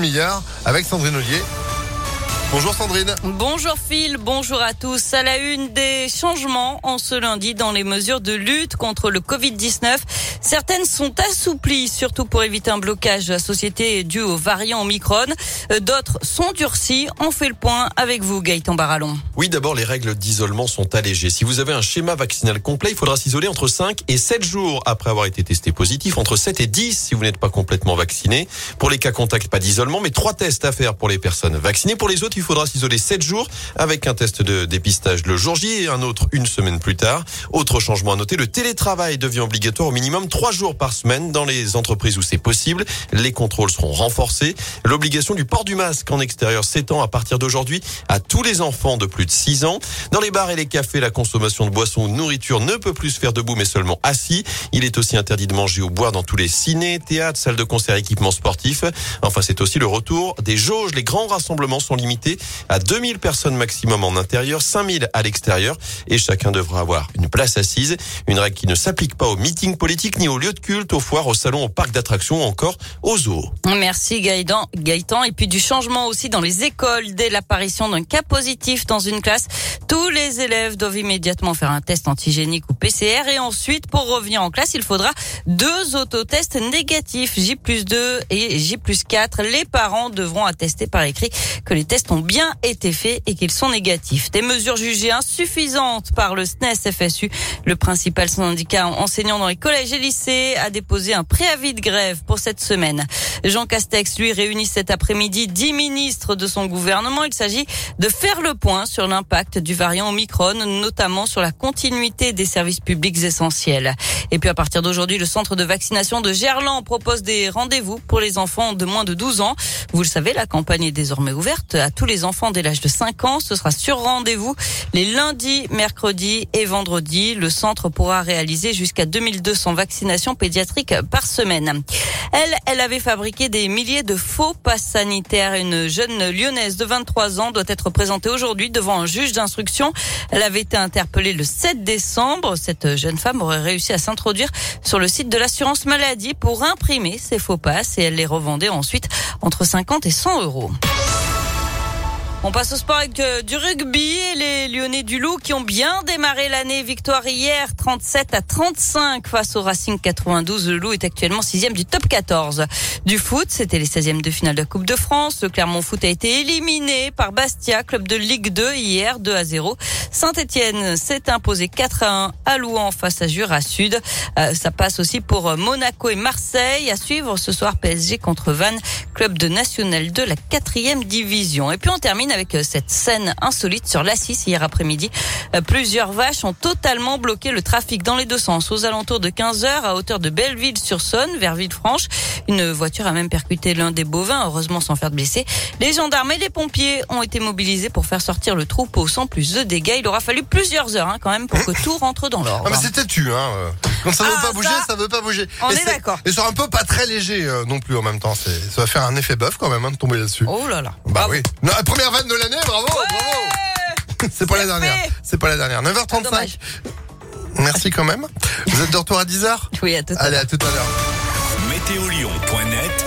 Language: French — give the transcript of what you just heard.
demi-heure avec Sandrine Ollier. Bonjour Sandrine. Bonjour Phil, bonjour à tous. À la une des changements en ce lundi dans les mesures de lutte contre le Covid-19. Certaines sont assouplies, surtout pour éviter un blocage de la société dû au variant Omicron. Euh, d'autres sont durcies. On fait le point avec vous, Gaëtan Barallon. Oui, d'abord, les règles d'isolement sont allégées. Si vous avez un schéma vaccinal complet, il faudra s'isoler entre 5 et 7 jours après avoir été testé positif, entre 7 et 10 si vous n'êtes pas complètement vacciné. Pour les cas contacts, pas d'isolement, mais trois tests à faire pour les personnes vaccinées. Pour les autres, il faudra s'isoler 7 jours avec un test de dépistage le jour J et un autre une semaine plus tard. Autre changement à noter, le télétravail devient obligatoire au minimum 3 jours par semaine dans les entreprises où c'est possible. Les contrôles seront renforcés. L'obligation du port du masque en extérieur s'étend à partir d'aujourd'hui à tous les enfants de plus de 6 ans. Dans les bars et les cafés, la consommation de boissons ou de nourriture ne peut plus se faire debout mais seulement assis. Il est aussi interdit de manger ou boire dans tous les ciné, théâtres, salles de concert, équipements sportifs. Enfin, c'est aussi le retour des jauges. Les grands rassemblements sont limités à 2000 personnes maximum en intérieur, 5000 à l'extérieur et chacun devra avoir une place assise. Une règle qui ne s'applique pas aux meetings politiques ni aux lieux de culte, aux foires, aux salons, aux parcs d'attractions ou encore aux zoos. Merci Gaëtan. Gaëtan. Et puis du changement aussi dans les écoles. Dès l'apparition d'un cas positif dans une classe, tous les élèves doivent immédiatement faire un test antigénique ou PCR et ensuite, pour revenir en classe, il faudra deux autotests négatifs, J plus 2 et J plus 4. Les parents devront attester par écrit que les tests ont bien été faits et qu'ils sont négatifs. Des mesures jugées insuffisantes par le SNES FSU, le principal syndicat enseignant dans les collèges et lycées, a déposé un préavis de grève pour cette semaine. Jean Castex, lui, réunit cet après-midi dix ministres de son gouvernement. Il s'agit de faire le point sur l'impact du variant Omicron, notamment sur la continuité des services publics essentiels. Et puis à partir d'aujourd'hui, le centre de vaccination de Gerland propose des rendez-vous pour les enfants de moins de 12 ans. Vous le savez, la campagne est désormais ouverte à tous les enfants dès l'âge de 5 ans. Ce sera sur rendez-vous les lundis, mercredis et vendredis. Le centre pourra réaliser jusqu'à 2200 vaccinations pédiatriques par semaine. Elle, elle avait fabriqué des milliers de faux passes sanitaires. Une jeune lyonnaise de 23 ans doit être présentée aujourd'hui devant un juge d'instruction. Elle avait été interpellée le 7 décembre. Cette jeune femme aurait réussi à s'introduire sur le site de l'assurance maladie pour imprimer ses faux passes et elle les revendait ensuite entre 50 et 100 euros. On passe au sport avec euh, du rugby et les Lyonnais du Loup qui ont bien démarré l'année. Victoire hier 37 à 35 face au Racing 92. Le Loup est actuellement sixième du top 14. Du foot, c'était les 16e de finale de la Coupe de France. Le Clermont Foot a été éliminé par Bastia, club de Ligue 2 hier 2 à 0. Saint-Etienne s'est imposé 4 à 1 à Louan face à Jura Sud. Euh, ça passe aussi pour Monaco et Marseille. À suivre ce soir PSG contre Vannes, club de National 2, la quatrième division. Et puis on termine avec euh, cette scène insolite sur l'Assis hier après-midi. Euh, plusieurs vaches ont totalement bloqué le trafic dans les deux sens aux alentours de 15 heures à hauteur de Belleville-sur-Saône vers Villefranche. Une voiture a même percuté l'un des bovins, heureusement sans faire de blessés. Les gendarmes et les pompiers ont été mobilisés pour faire sortir le troupeau sans plus de dégâts. Il aura fallu plusieurs heures hein, quand même pour que tout rentre dans l'ordre. Ah mais c'était tu hein. Quand ça ne veut Ah, pas bouger, ça, ça veut pas bouger. on Et est c'est- d'accord. Et sur un peu pas très léger euh, non plus en même temps. Ça va faire un effet bœuf quand même hein, de tomber là-dessus. Oh là là. Bah oui. Non, la première vanne de l'année, bravo, bravo. C'est pas la dernière. C'est pas la dernière. 9h35. Dommage. Merci quand même. Vous êtes de retour à 10h Oui, à tout à l'heure. Allez, à tout à l'heure. Météolion.net